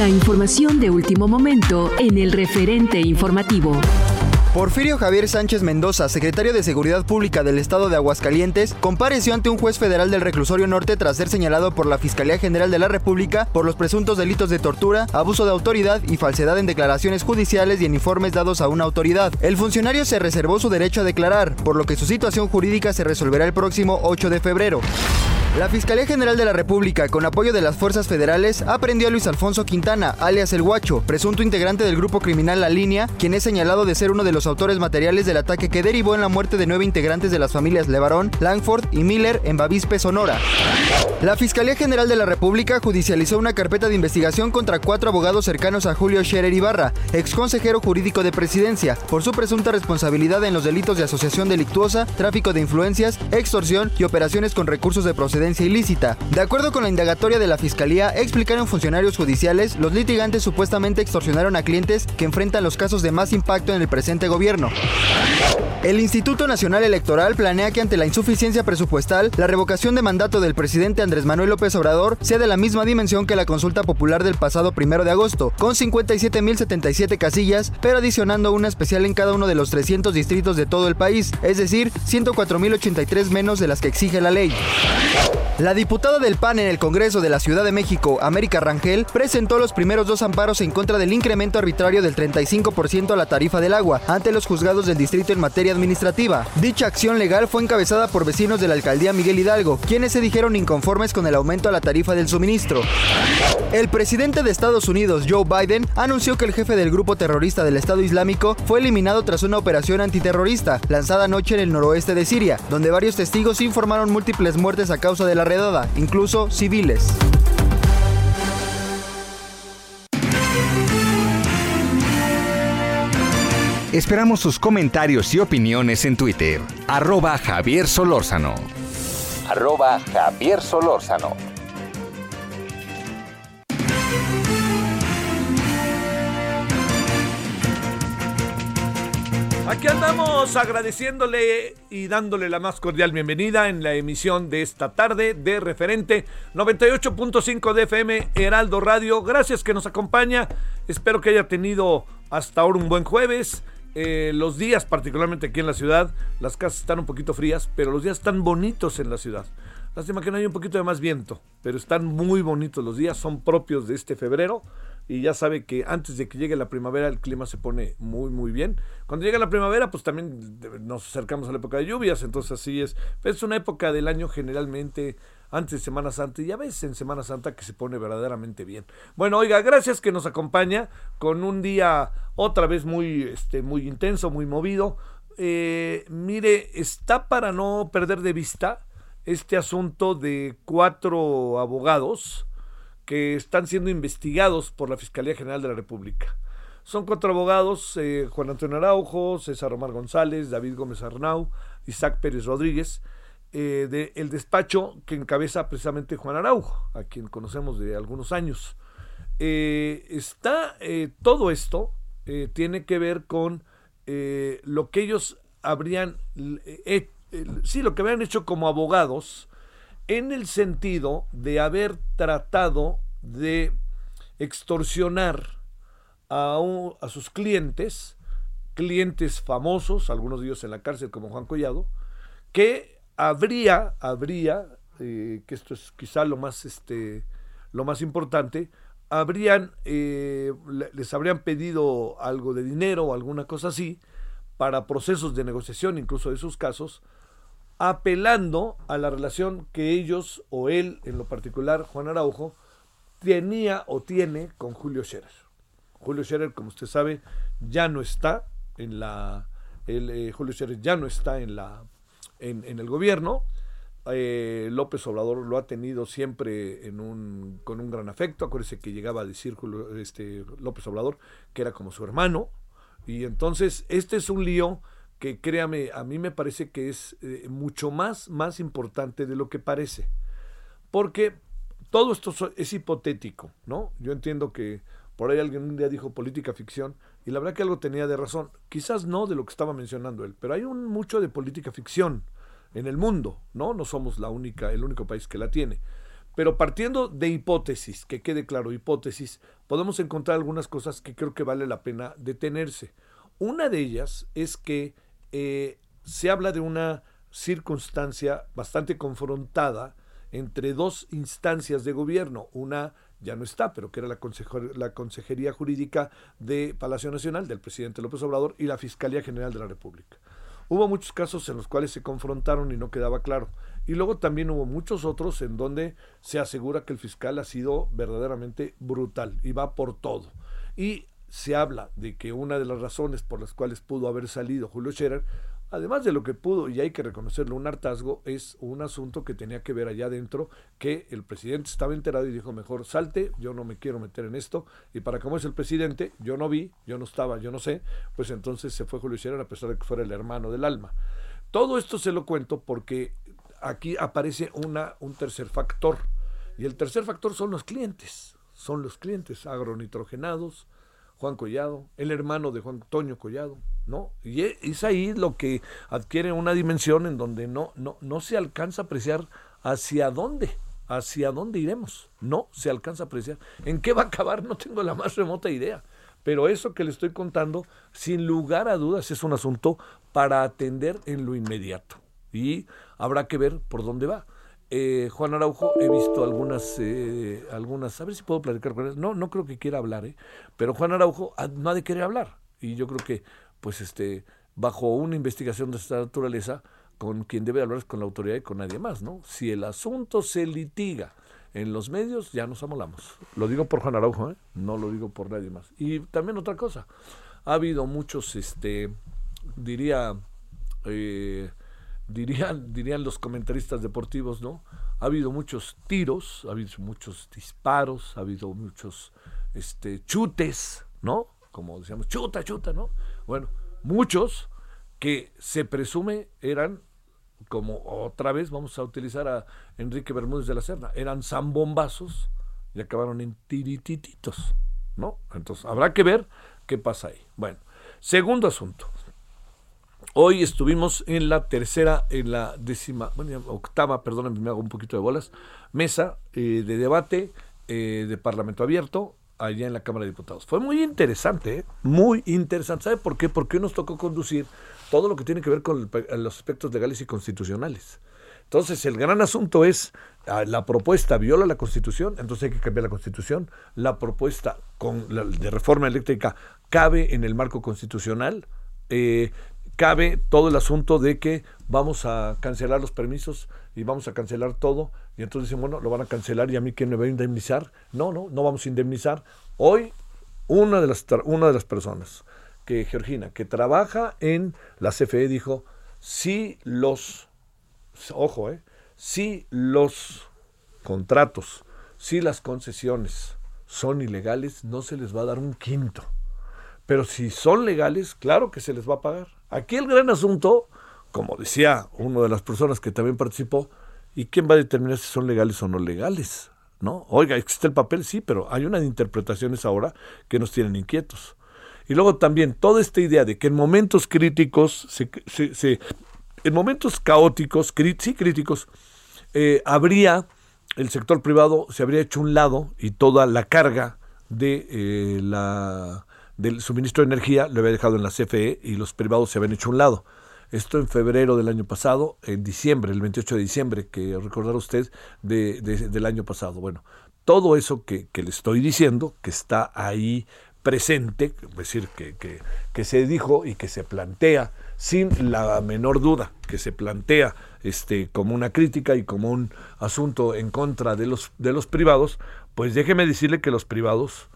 La información de último momento en el referente informativo. Porfirio Javier Sánchez Mendoza, secretario de Seguridad Pública del Estado de Aguascalientes, compareció ante un juez federal del Reclusorio Norte tras ser señalado por la Fiscalía General de la República por los presuntos delitos de tortura, abuso de autoridad y falsedad en declaraciones judiciales y en informes dados a una autoridad. El funcionario se reservó su derecho a declarar, por lo que su situación jurídica se resolverá el próximo 8 de febrero. La Fiscalía General de la República, con apoyo de las fuerzas federales, aprendió a Luis Alfonso Quintana, alias El Guacho, presunto integrante del grupo criminal La Línea, quien es señalado de ser uno de los autores materiales del ataque que derivó en la muerte de nueve integrantes de las familias Levarón, Langford y Miller en Bavispe, Sonora. La Fiscalía General de la República judicializó una carpeta de investigación contra cuatro abogados cercanos a Julio Scherer Ibarra, ex consejero jurídico de presidencia, por su presunta responsabilidad en los delitos de asociación delictuosa, tráfico de influencias, extorsión y operaciones con recursos de procedencia ilícita. De acuerdo con la indagatoria de la Fiscalía, explicaron funcionarios judiciales, los litigantes supuestamente extorsionaron a clientes que enfrentan los casos de más impacto en el presente gobierno. El Instituto Nacional Electoral planea que ante la insuficiencia presupuestal, la revocación de mandato del presidente Andrés Manuel López Obrador sea de la misma dimensión que la consulta popular del pasado primero de agosto, con 57.077 casillas, pero adicionando una especial en cada uno de los 300 distritos de todo el país, es decir, 104.083 menos de las que exige la ley. La diputada del PAN en el Congreso de la Ciudad de México, América Rangel, presentó los primeros dos amparos en contra del incremento arbitrario del 35% a la tarifa del agua ante los juzgados del distrito en materia administrativa. Dicha acción legal fue encabezada por vecinos de la alcaldía Miguel Hidalgo, quienes se dijeron inconformes con el aumento a la tarifa del suministro. El presidente de Estados Unidos, Joe Biden, anunció que el jefe del grupo terrorista del Estado Islámico fue eliminado tras una operación antiterrorista lanzada anoche en el noroeste de Siria, donde varios testigos informaron múltiples muertes a causa de la redada, incluso civiles. Esperamos sus comentarios y opiniones en Twitter. Arroba Javier Solórzano. Arroba Javier Solórzano. Aquí andamos agradeciéndole y dándole la más cordial bienvenida en la emisión de esta tarde de referente 98.5 de FM Heraldo Radio. Gracias que nos acompaña. Espero que haya tenido hasta ahora un buen jueves. Eh, los días, particularmente aquí en la ciudad, las casas están un poquito frías, pero los días están bonitos en la ciudad. Lástima que no hay un poquito de más viento, pero están muy bonitos los días, son propios de este febrero y ya sabe que antes de que llegue la primavera el clima se pone muy muy bien. Cuando llega la primavera pues también nos acercamos a la época de lluvias, entonces así es. Es una época del año generalmente antes de Semana Santa y a veces en Semana Santa que se pone verdaderamente bien. Bueno, oiga, gracias que nos acompaña con un día otra vez muy, este, muy intenso, muy movido. Eh, mire, está para no perder de vista este asunto de cuatro abogados que están siendo investigados por la Fiscalía General de la República. Son cuatro abogados, eh, Juan Antonio Araujo, César Omar González, David Gómez Arnau, Isaac Pérez Rodríguez, eh, del despacho que encabeza precisamente Juan Araujo, a quien conocemos de algunos años. Eh, está todo esto, tiene que ver con lo que ellos habrían sí, lo que habían hecho como abogados, en el sentido de haber tratado de extorsionar a, a sus clientes, clientes famosos, algunos de ellos en la cárcel como Juan Collado, que habría, habría eh, que esto es quizá lo más, este, lo más importante, habrían, eh, les habrían pedido algo de dinero o alguna cosa así para procesos de negociación, incluso de sus casos, apelando a la relación que ellos o él, en lo particular Juan Araujo, tenía o tiene con Julio Scherer. Julio Scherer, como usted sabe, ya no está en la, el, eh, Julio Scherer ya no está en la, en, el gobierno. Eh, López Obrador lo ha tenido siempre en un, con un gran afecto. Acuérdese que llegaba a decir este, López Obrador que era como su hermano. Y entonces este es un lío que créame, a mí me parece que es eh, mucho más, más importante de lo que parece. Porque todo esto es hipotético, ¿no? Yo entiendo que por ahí alguien un día dijo política ficción y la verdad que algo tenía de razón. Quizás no de lo que estaba mencionando él, pero hay mucho de política ficción en el mundo, ¿no? No somos la única, el único país que la tiene. Pero partiendo de hipótesis, que quede claro, hipótesis, podemos encontrar algunas cosas que creo que vale la pena detenerse. Una de ellas es que eh, se habla de una circunstancia bastante confrontada entre dos instancias de gobierno. Una ya no está, pero que era la, la Consejería Jurídica de Palacio Nacional del presidente López Obrador y la Fiscalía General de la República. Hubo muchos casos en los cuales se confrontaron y no quedaba claro. Y luego también hubo muchos otros en donde se asegura que el fiscal ha sido verdaderamente brutal y va por todo. Y se habla de que una de las razones por las cuales pudo haber salido Julio Scherer, además de lo que pudo, y hay que reconocerlo, un hartazgo, es un asunto que tenía que ver allá adentro, que el presidente estaba enterado y dijo, mejor salte, yo no me quiero meter en esto, y para cómo es el presidente, yo no vi, yo no estaba, yo no sé, pues entonces se fue Julio Scherer a pesar de que fuera el hermano del alma. Todo esto se lo cuento porque aquí aparece una, un tercer factor, y el tercer factor son los clientes, son los clientes agronitrogenados, Juan Collado, el hermano de Juan Antonio Collado, ¿no? Y e, es ahí lo que adquiere una dimensión en donde no, no, no se alcanza a apreciar hacia dónde, hacia dónde iremos. No se alcanza a apreciar. ¿En qué va a acabar? No tengo la más remota idea. Pero eso que le estoy contando, sin lugar a dudas, es un asunto para atender en lo inmediato. Y habrá que ver por dónde va. Eh, Juan Araujo, he visto algunas, eh, algunas, a ver si puedo platicar con él. No, no creo que quiera hablar, ¿eh? pero Juan Araujo no ha de querer hablar. Y yo creo que, pues, este, bajo una investigación de esta naturaleza, con quien debe hablar es con la autoridad y con nadie más, ¿no? Si el asunto se litiga en los medios, ya nos amolamos. Lo digo por Juan Araujo, ¿eh? no lo digo por nadie más. Y también otra cosa, ha habido muchos, este, diría, eh, dirían, dirían los comentaristas deportivos, ¿no? Ha habido muchos tiros, ha habido muchos disparos, ha habido muchos este, chutes, ¿no? Como decíamos, chuta, chuta, ¿no? Bueno, muchos que se presume eran, como otra vez vamos a utilizar a Enrique Bermúdez de la Serna, eran zambombazos y acabaron en tiritititos, ¿no? Entonces, habrá que ver qué pasa ahí. Bueno, segundo asunto. Hoy estuvimos en la tercera, en la décima, bueno, octava, perdónenme, me hago un poquito de bolas, mesa eh, de debate eh, de Parlamento Abierto allá en la Cámara de Diputados. Fue muy interesante, ¿eh? muy interesante. ¿Sabe por qué? Porque nos tocó conducir todo lo que tiene que ver con los aspectos legales y constitucionales. Entonces, el gran asunto es, ah, la propuesta viola la Constitución, entonces hay que cambiar la Constitución. La propuesta de reforma eléctrica cabe en el marco constitucional. Cabe todo el asunto de que vamos a cancelar los permisos y vamos a cancelar todo. Y entonces dicen, bueno, lo van a cancelar y a mí quién me va a indemnizar. No, no, no vamos a indemnizar. Hoy, una de las, una de las personas, que Georgina, que trabaja en la CFE, dijo, si los, ojo, eh, si los contratos, si las concesiones son ilegales, no se les va a dar un quinto. Pero si son legales, claro que se les va a pagar. Aquí el gran asunto, como decía una de las personas que también participó, ¿y quién va a determinar si son legales o no legales? ¿No? Oiga, existe el papel, sí, pero hay unas interpretaciones ahora que nos tienen inquietos. Y luego también toda esta idea de que en momentos críticos, en momentos caóticos, sí críticos, eh, habría, el sector privado se habría hecho un lado y toda la carga de eh, la del suministro de energía lo había dejado en la CFE y los privados se habían hecho a un lado. Esto en febrero del año pasado, en diciembre, el 28 de diciembre, que recordará usted de, del año pasado. Bueno, todo eso que, que, le estoy diciendo, que está ahí presente, es decir, que, que, que se dijo y que se plantea sin la menor duda, que se plantea este, como una crítica y como un asunto en contra de los, de los privados, pues déjeme decirle que los privados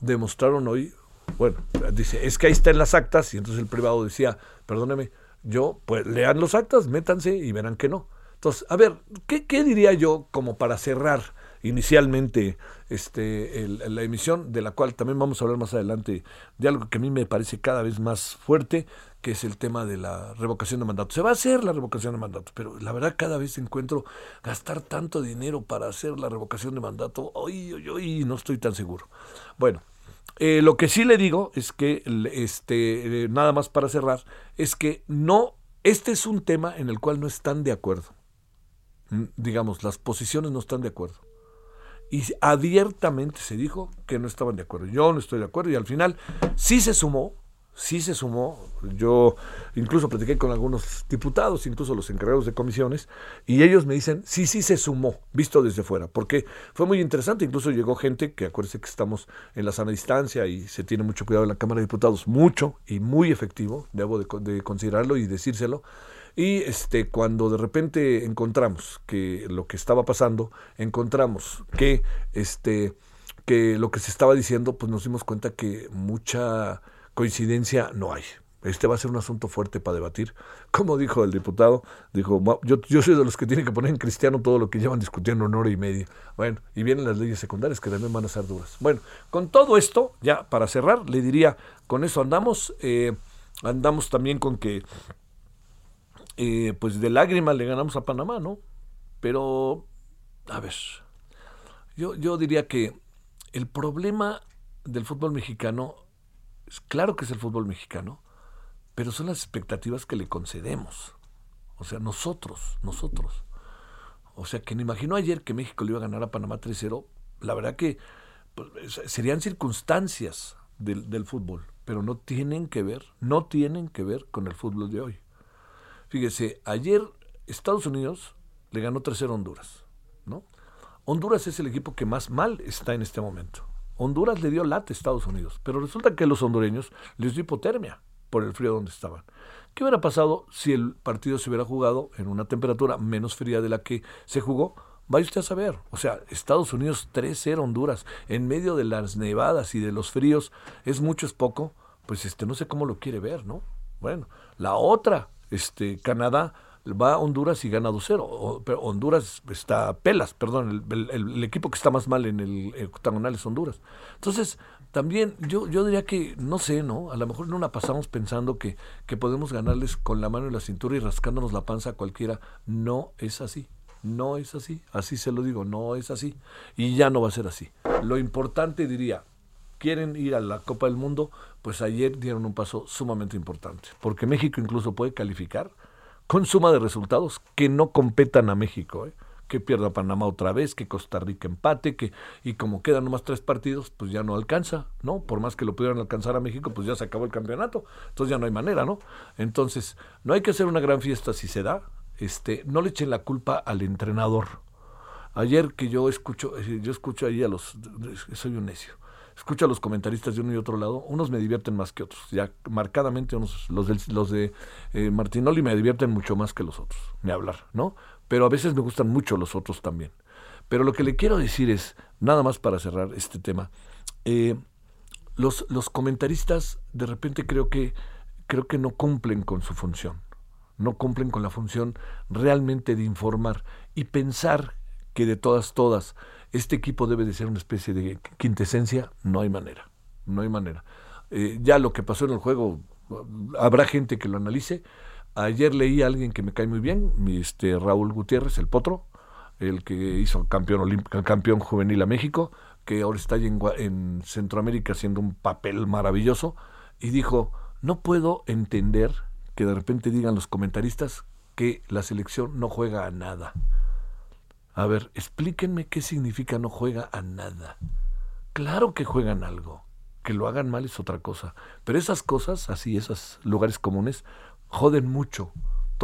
demostraron hoy, bueno, dice, es que ahí está en las actas, y entonces el privado decía, perdóneme, yo, pues lean los actas, métanse y verán que no. Entonces, a ver, ¿qué, qué diría yo como para cerrar inicialmente este, la emisión, de la cual también vamos a hablar más adelante, de algo que a mí me parece cada vez más fuerte, que es el tema de la revocación de mandato. Se va a hacer la revocación de mandato, pero la verdad cada vez encuentro gastar tanto dinero para hacer la revocación de mandato, hoy, hoy, hoy no estoy tan seguro. Bueno, eh, lo que sí le digo es que, este, nada más para cerrar, es que no, este es un tema en el cual no están de acuerdo. Mm, digamos, las posiciones no están de acuerdo y abiertamente se dijo que no estaban de acuerdo. Yo no estoy de acuerdo y al final sí se sumó, sí se sumó. Yo incluso platiqué con algunos diputados, incluso los encargados de comisiones, y ellos me dicen, sí, sí se sumó, visto desde fuera, porque fue muy interesante. Incluso llegó gente que acuérdense que estamos en la sana distancia y se tiene mucho cuidado en la Cámara de Diputados, mucho y muy efectivo, debo de, de considerarlo y decírselo y este, cuando de repente encontramos que lo que estaba pasando, encontramos que, este, que lo que se estaba diciendo, pues nos dimos cuenta que mucha coincidencia no hay. Este va a ser un asunto fuerte para debatir. Como dijo el diputado, dijo, yo, yo soy de los que tienen que poner en cristiano todo lo que llevan discutiendo en hora y media. Bueno, y vienen las leyes secundarias que también van a ser duras. Bueno, con todo esto, ya para cerrar, le diría, con eso andamos. Eh, andamos también con que eh, pues de lágrimas le ganamos a Panamá, ¿no? Pero, a ver, yo, yo diría que el problema del fútbol mexicano, claro que es el fútbol mexicano, pero son las expectativas que le concedemos. O sea, nosotros, nosotros. O sea, quien imaginó ayer que México le iba a ganar a Panamá 3-0, la verdad que pues, serían circunstancias del, del fútbol, pero no tienen que ver, no tienen que ver con el fútbol de hoy. Fíjese, ayer Estados Unidos le ganó 3-0 a Honduras, ¿no? Honduras es el equipo que más mal está en este momento. Honduras le dio late a Estados Unidos, pero resulta que los hondureños les dio hipotermia por el frío donde estaban. ¿Qué hubiera pasado si el partido se hubiera jugado en una temperatura menos fría de la que se jugó? Vaya usted a saber. O sea, Estados Unidos 3-0 Honduras, en medio de las nevadas y de los fríos, es mucho, es poco. Pues este, no sé cómo lo quiere ver, ¿no? Bueno, la otra este, Canadá va a Honduras y gana 2-0. Pero Honduras está pelas, perdón, el, equipo que está más mal en el octagonal es Honduras. Entonces, también yo, yo diría que, no sé, ¿no? A lo mejor no la pasamos pensando que, que podemos ganarles con la mano en la cintura y rascándonos la panza a cualquiera. No es así. No es así. Así se lo digo, no es así. Y ya no va a ser así. Lo importante, diría, quieren ir a la Copa del Mundo, pues ayer dieron un paso sumamente importante, porque México incluso puede calificar con suma de resultados que no competan a México, ¿eh? que pierda Panamá otra vez, que Costa Rica empate, que y como quedan nomás tres partidos, pues ya no alcanza, ¿no? Por más que lo pudieran alcanzar a México, pues ya se acabó el campeonato, entonces ya no hay manera, ¿no? Entonces, no hay que hacer una gran fiesta si se da, este, no le echen la culpa al entrenador. Ayer que yo escucho, eh, yo escucho ahí a los, soy un necio, escucho a los comentaristas de uno y otro lado, unos me divierten más que otros, ya marcadamente unos, los de, los de eh, Martinoli me divierten mucho más que los otros, me hablar, ¿no? Pero a veces me gustan mucho los otros también. Pero lo que le quiero decir es, nada más para cerrar este tema, eh, los, los comentaristas de repente creo que, creo que no cumplen con su función, no cumplen con la función realmente de informar y pensar que de todas, todas, este equipo debe de ser una especie de quintesencia, no hay manera, no hay manera. Eh, ya lo que pasó en el juego, habrá gente que lo analice. Ayer leí a alguien que me cae muy bien, este Raúl Gutiérrez, el potro, el que hizo campeón campeón juvenil a México, que ahora está en, en Centroamérica haciendo un papel maravilloso, y dijo, no puedo entender que de repente digan los comentaristas que la selección no juega a nada. A ver, explíquenme qué significa no juega a nada. Claro que juegan algo. Que lo hagan mal es otra cosa. Pero esas cosas, así, esos lugares comunes, joden mucho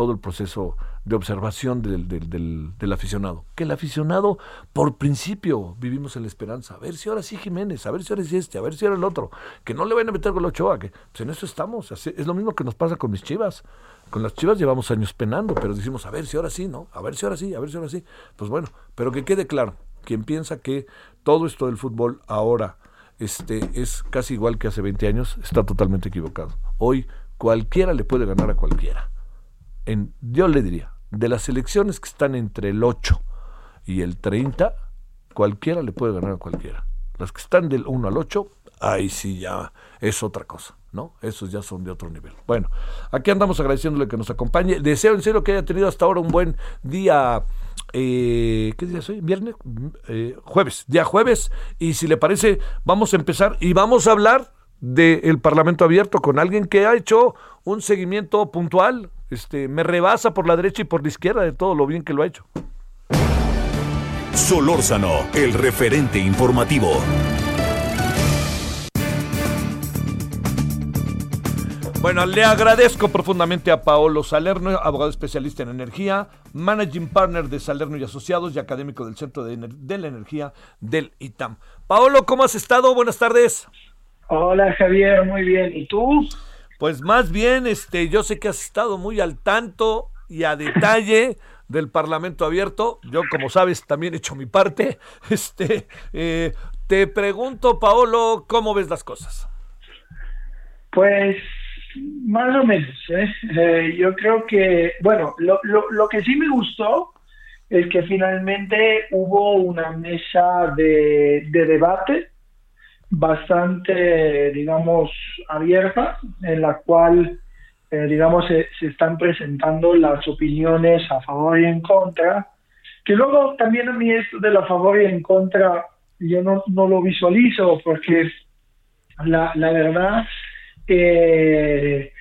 todo el proceso de observación del, del, aficionado. Que el aficionado, por principio, vivimos en la esperanza. A ver si ahora sí Jiménez, a ver si ahora sí este, a ver si ahora el otro. Que no le vayan a meter con la Ochoa, que pues en eso estamos. Es lo mismo que nos pasa con mis chivas. Con las chivas llevamos años penando, pero decimos, a ver si ahora sí, ¿no? A ver si ahora sí, a ver si ahora sí. Pues bueno, pero que quede claro, quien piensa que todo esto del fútbol ahora este, es casi igual que hace 20 años, está totalmente equivocado. Hoy cualquiera le puede ganar a cualquiera. En, yo le diría, de las elecciones que están entre el 8 y el 30, cualquiera le puede ganar a cualquiera. Las que están del 1 al 8, ahí sí ya es otra cosa. ¿no? Esos ya son de otro nivel. Bueno, aquí andamos agradeciéndole que nos acompañe. Deseo en serio que haya tenido hasta ahora un buen día. Eh, ¿Qué día soy? ¿Viernes? Eh, jueves, día jueves. Y si le parece, vamos a empezar y vamos a hablar del Parlamento Abierto con alguien que ha hecho un seguimiento puntual. Este, me rebasa por la derecha y por la izquierda de todo lo bien que lo ha hecho. Solórzano, el referente informativo. Bueno, le agradezco profundamente a Paolo Salerno, abogado especialista en energía, managing partner de Salerno y Asociados y académico del Centro de, la Energía del ITAM. Paolo, ¿cómo has estado? Buenas tardes. Hola Javier, muy bien. ¿Y tú? Pues más bien, este, yo sé que has estado muy al tanto y a detalle del Parlamento abierto. Yo, como sabes, también he hecho mi parte. Este, eh, te pregunto, Paolo, ¿cómo ves las cosas? Pues más o menos. ¿eh? ¿eh? yo creo que, bueno, lo, lo, lo, que sí me gustó es que finalmente hubo una mesa de, de debate bastante, digamos, abierta, en la cual, eh, digamos, se, se, están presentando las opiniones a favor y en contra, que luego también a mí esto de la favor y en contra, yo no, no lo visualizo, porque la, la verdad eh,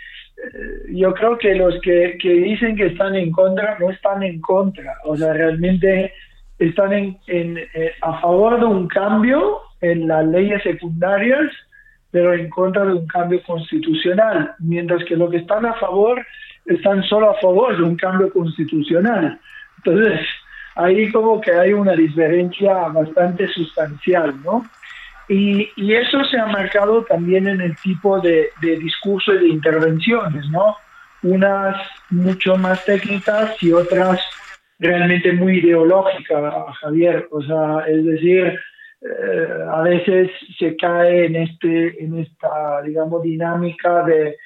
yo creo que los que, dicen que están en contra no están en contra, o sea, realmente están en, eh, a favor de un cambio en las leyes secundarias, pero en contra de un cambio constitucional, mientras que los que están a favor están solo a favor de un cambio constitucional. Entonces, ahí como que hay una diferencia bastante sustancial, ¿no? Y, eso se ha marcado también en el tipo de, discurso y de intervenciones, ¿no? Unas mucho más técnicas y otras realmente muy ideológicas, Javier. O sea, es decir, eh, a veces se cae en, este, en esta, digamos, dinámica de,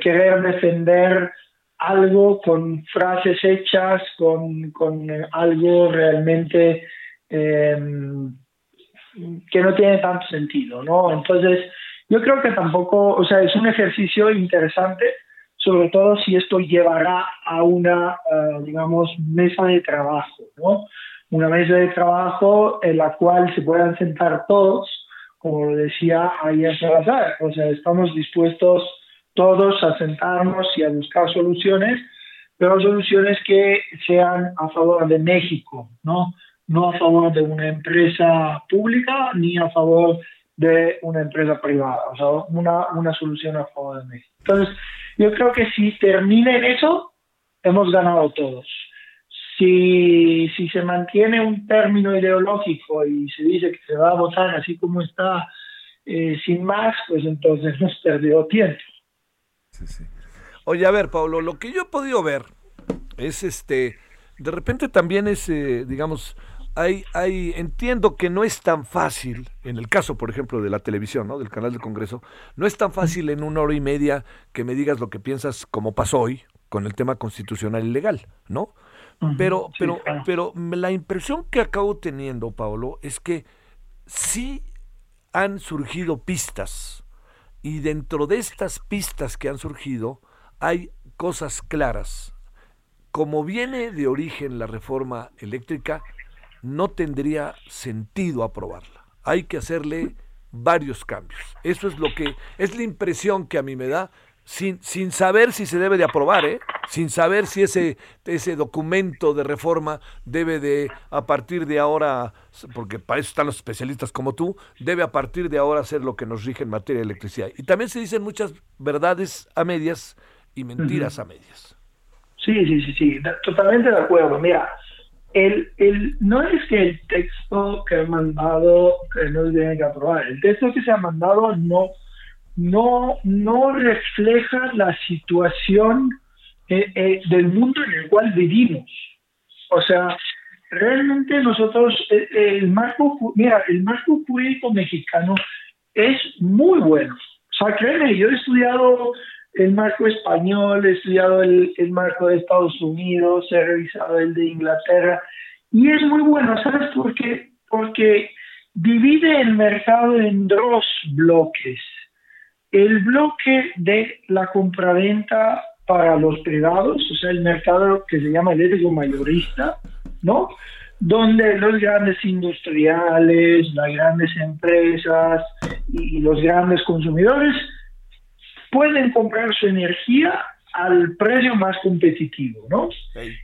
querer defender algo con frases hechas, con, algo realmente... Eh, que no tiene tanto sentido, ¿no? Entonces, yo creo que tampoco, o sea, es un ejercicio interesante, sobre todo si esto llevará a una, eh, digamos, mesa de trabajo, ¿no? Una mesa de trabajo en la cual se puedan sentar todos, como decía ayer Salazar, o sea, estamos dispuestos todos a sentarnos y a buscar soluciones, pero soluciones que sean a favor de México, ¿no? no a favor de una empresa pública ni a favor de una empresa privada, o sea, una, una solución a favor de México. Entonces, yo creo que si termina en eso, hemos ganado todos. Si, si se mantiene un término ideológico y se dice que se va a votar así como está, eh, sin más, pues entonces hemos perdido tiempo. Sí, sí. Oye, a ver, Pablo, lo que yo he podido ver es este, de repente también es, eh, digamos, hay, entiendo que no es tan fácil, en el caso, por ejemplo, de la televisión, ¿no? del canal del Congreso, no es tan fácil en una hora y media que me digas lo que piensas, como pasó hoy, con el tema constitucional y legal, ¿no? Pero, pero, pero la impresión que acabo teniendo, Paolo, es que sí han surgido pistas, y dentro de estas pistas que han surgido, hay cosas claras. Como viene de origen la reforma eléctrica, no tendría sentido aprobarla. Hay que hacerle varios cambios. Eso es lo que es la impresión que a mí me da sin, sin saber si se debe de aprobar, ¿eh? sin saber si ese, ese documento de reforma debe de, a partir de ahora, porque para eso están los especialistas como tú, debe a partir de ahora ser lo que nos rige en materia de electricidad. Y también se dicen muchas verdades a medias y mentiras a medias. Sí, sí, sí, sí, totalmente de acuerdo. Mira, el, el, no es que el texto que ha mandado que no tiene que aprobar, el texto que se ha mandado no, no, no refleja la situación eh, eh, del mundo en el cual vivimos. O sea, realmente nosotros, eh, el marco, mira, el marco jurídico mexicano es muy bueno. O sea, créeme, yo he estudiado el marco español, he estudiado el, el, marco de Estados Unidos, he revisado el de Inglaterra y es muy bueno, ¿sabes por qué? Porque divide el mercado en dos bloques. El bloque de la compraventa para los privados, o sea, el mercado que se llama eléctrico mayorista, ¿no? Donde los grandes industriales, las grandes empresas y los grandes consumidores pueden comprar su energía al precio más competitivo, ¿no?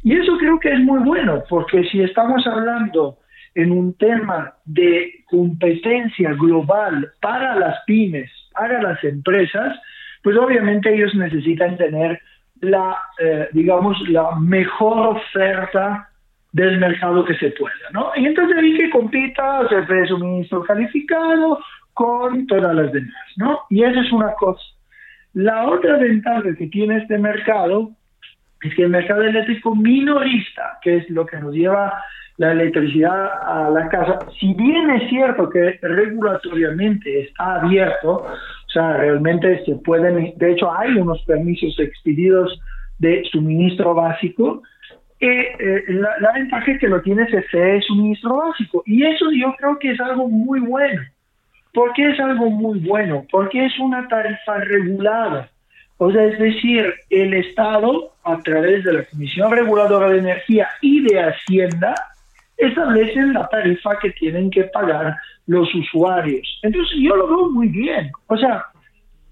Y eso creo que es muy bueno, porque si estamos hablando en un tema de competencia global para las pymes, para las empresas, pues obviamente ellos necesitan tener la, eh, digamos, la mejor oferta del mercado que se pueda, ¿no? Y entonces hay que compita, se suministro calificado con todas las demás, ¿no? Y esa es una cosa. La otra ventaja que tiene este mercado es que el mercado eléctrico minorista, que es lo que nos lleva la electricidad a la casa, si bien es cierto que regulatoriamente está abierto, o sea, realmente se pueden, de hecho hay unos permisos expedidos de suministro básico, eh, eh, la, la, ventaja que lo tiene CFE suministro básico y eso yo creo que es algo muy bueno. ¿Por qué es algo muy bueno? Porque es una tarifa regulada. O sea, es decir, el Estado, a través de la Comisión Reguladora de Energía y de Hacienda, establecen la tarifa que tienen que pagar los usuarios. Entonces, yo lo veo muy bien. O sea,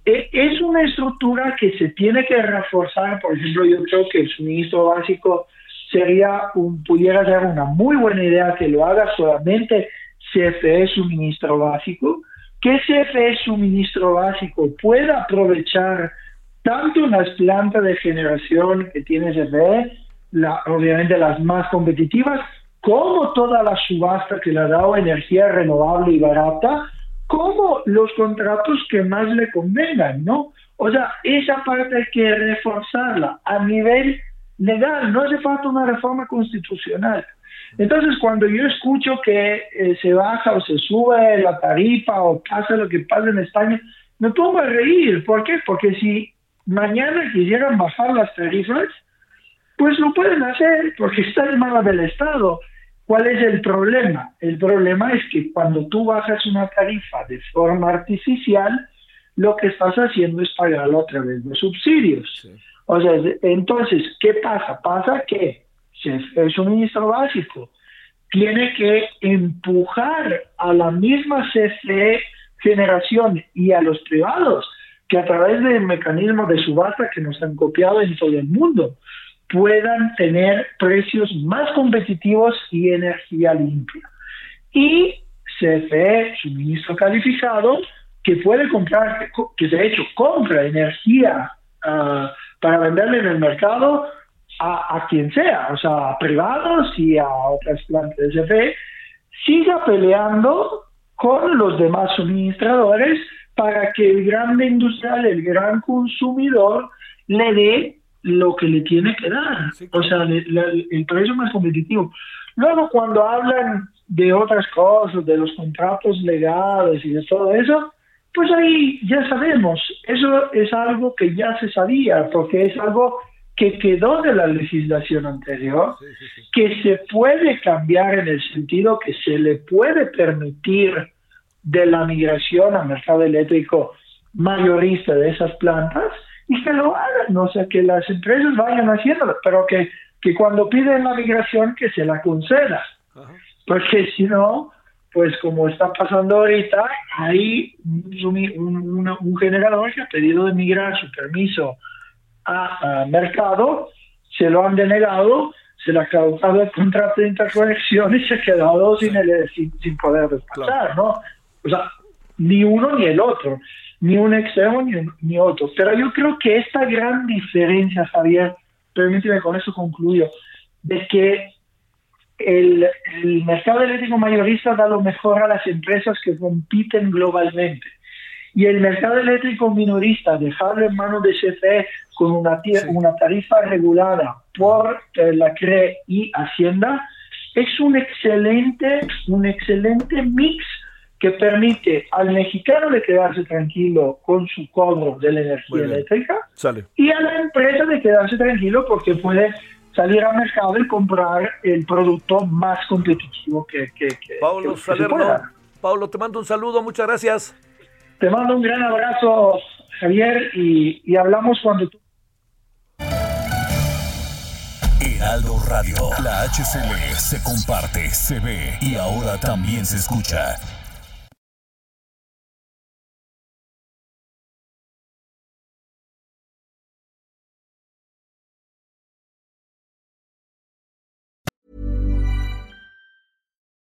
e, es una estructura que se tiene que reforzar. Por ejemplo, yo creo que el suministro básico sería un, pudiera ser una muy buena idea que lo haga solamente CFE suministro básico que ese suministro básico pueda aprovechar tanto las plantas de generación que tiene CFE, la, obviamente las más competitivas, como toda la subasta que le ha dado energía renovable y barata, como los contratos que más le convengan, ¿no? O sea, esa parte hay que reforzarla a nivel legal, no hace falta una reforma constitucional. Entonces, cuando yo escucho que eh, se baja o se sube la tarifa o pasa lo que pasa en España, me pongo a reír. ¿Por qué? Porque si mañana quisieran bajar las tarifas, pues lo pueden hacer porque está en manos del Estado. ¿Cuál es el problema? El problema es que cuando tú bajas una tarifa de forma artificial, lo que estás haciendo es pagarlo a través de subsidios. O sea, entonces, ¿qué pasa? Pasa que el suministro básico, tiene que empujar a la misma CFE generación y a los privados que a través del mecanismo de subasta que nos han copiado en todo el mundo puedan tener precios más competitivos y energía limpia. Y CFE, suministro calificado, que puede comprar, que de hecho compra energía ah, para venderle en el mercado a, quien sea, o sea, a privados y a otras plantas de CFE, siga peleando con los demás suministradores para que el gran industrial, el gran consumidor, le dé lo que le tiene que dar, o sea, el precio más competitivo. Luego, cuando hablan de otras cosas, de los contratos legales y de todo eso, pues ahí ya sabemos, eso es algo que ya se sabía, porque es algo que quedó de la legislación anterior, que se puede cambiar en el sentido que se le puede permitir de la migración al mercado eléctrico mayorista de esas plantas y que lo hagan, o sea, que las empresas vayan haciéndolo, pero que, que cuando piden la migración que se la conceda, porque si no, pues como está pasando ahorita, hay un, un generador que ha pedido de migrar su permiso a, mercado, se lo han denegado, se le ha causado el contrato de interconexión y se ha quedado sin, el, sin, poder despachar, ¿no? O sea, ni uno ni el otro. Ni un extremo ni, ni otro. Pero yo creo que esta gran diferencia, Javier, permíteme con eso concluyo, de que el, el, mercado eléctrico mayorista da lo mejor a las empresas que compiten globalmente. Y el mercado eléctrico minorista, dejarlo en manos de CFE con una, una tarifa regulada por eh, la CRE y Hacienda, es un excelente, un excelente mix que permite al mexicano de quedarse tranquilo con su cobro de la energía eléctrica y a la empresa de quedarse tranquilo porque puede salir al mercado y comprar el producto más competitivo que, que, que Paulo Paulo, te mando un saludo, muchas gracias. Te mando un gran abrazo, Javier, y, y hablamos cuando tú... Heraldo Radio, la HCL se comparte, se ve y ahora también se escucha.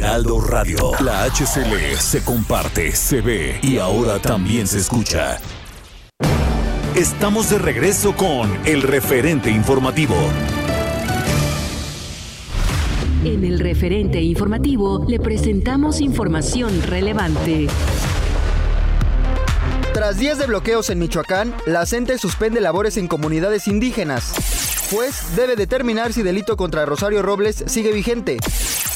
Heraldo Radio. La HCL se comparte, se ve y ahora también se escucha. Estamos de regreso con el referente informativo. En el referente informativo le presentamos información relevante. Tras días de bloqueos en Michoacán, la CENTE suspende labores en comunidades indígenas. Juez debe determinar si delito contra Rosario Robles sigue vigente.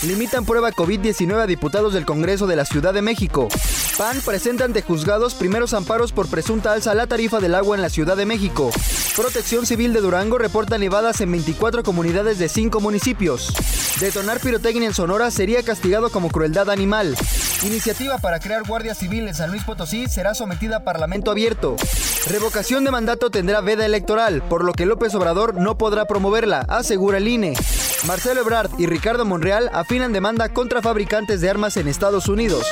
Limitan prueba COVID-19 a diputados del Congreso de la Ciudad de México. PAN presenta ante juzgados primeros amparos por presunta alza a la tarifa del agua en la Ciudad de México. Protección Civil de Durango reporta nevadas en 24 comunidades de 5 municipios. Detonar pirotecnia en Sonora sería castigado como crueldad animal. Iniciativa para crear Guardia Civil en San Luis Potosí será sometida a Parlamento abierto. Revocación de mandato tendrá veda electoral, por lo que López Obrador no podrá promoverla, asegura el INE. Marcelo Ebrard y Ricardo Monreal afinan demanda contra fabricantes de armas en Estados Unidos.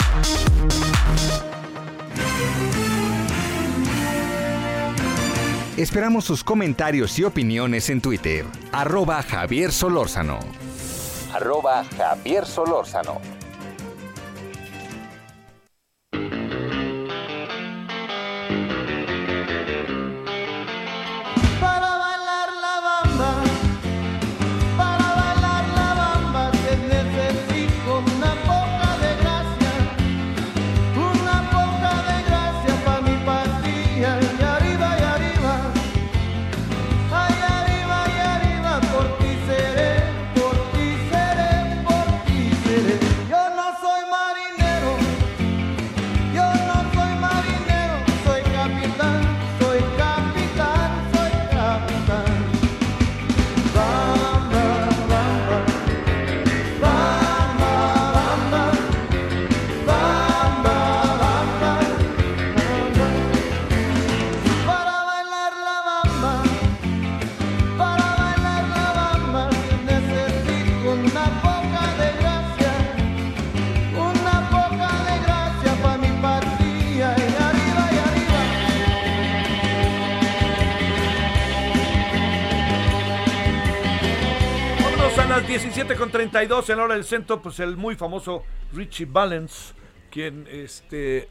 Esperamos sus comentarios y opiniones en Twitter. Arroba Javier Solórzano. Arroba Javier Solórzano. 32 en hora del centro, pues el muy famoso Richie Valens, quien este,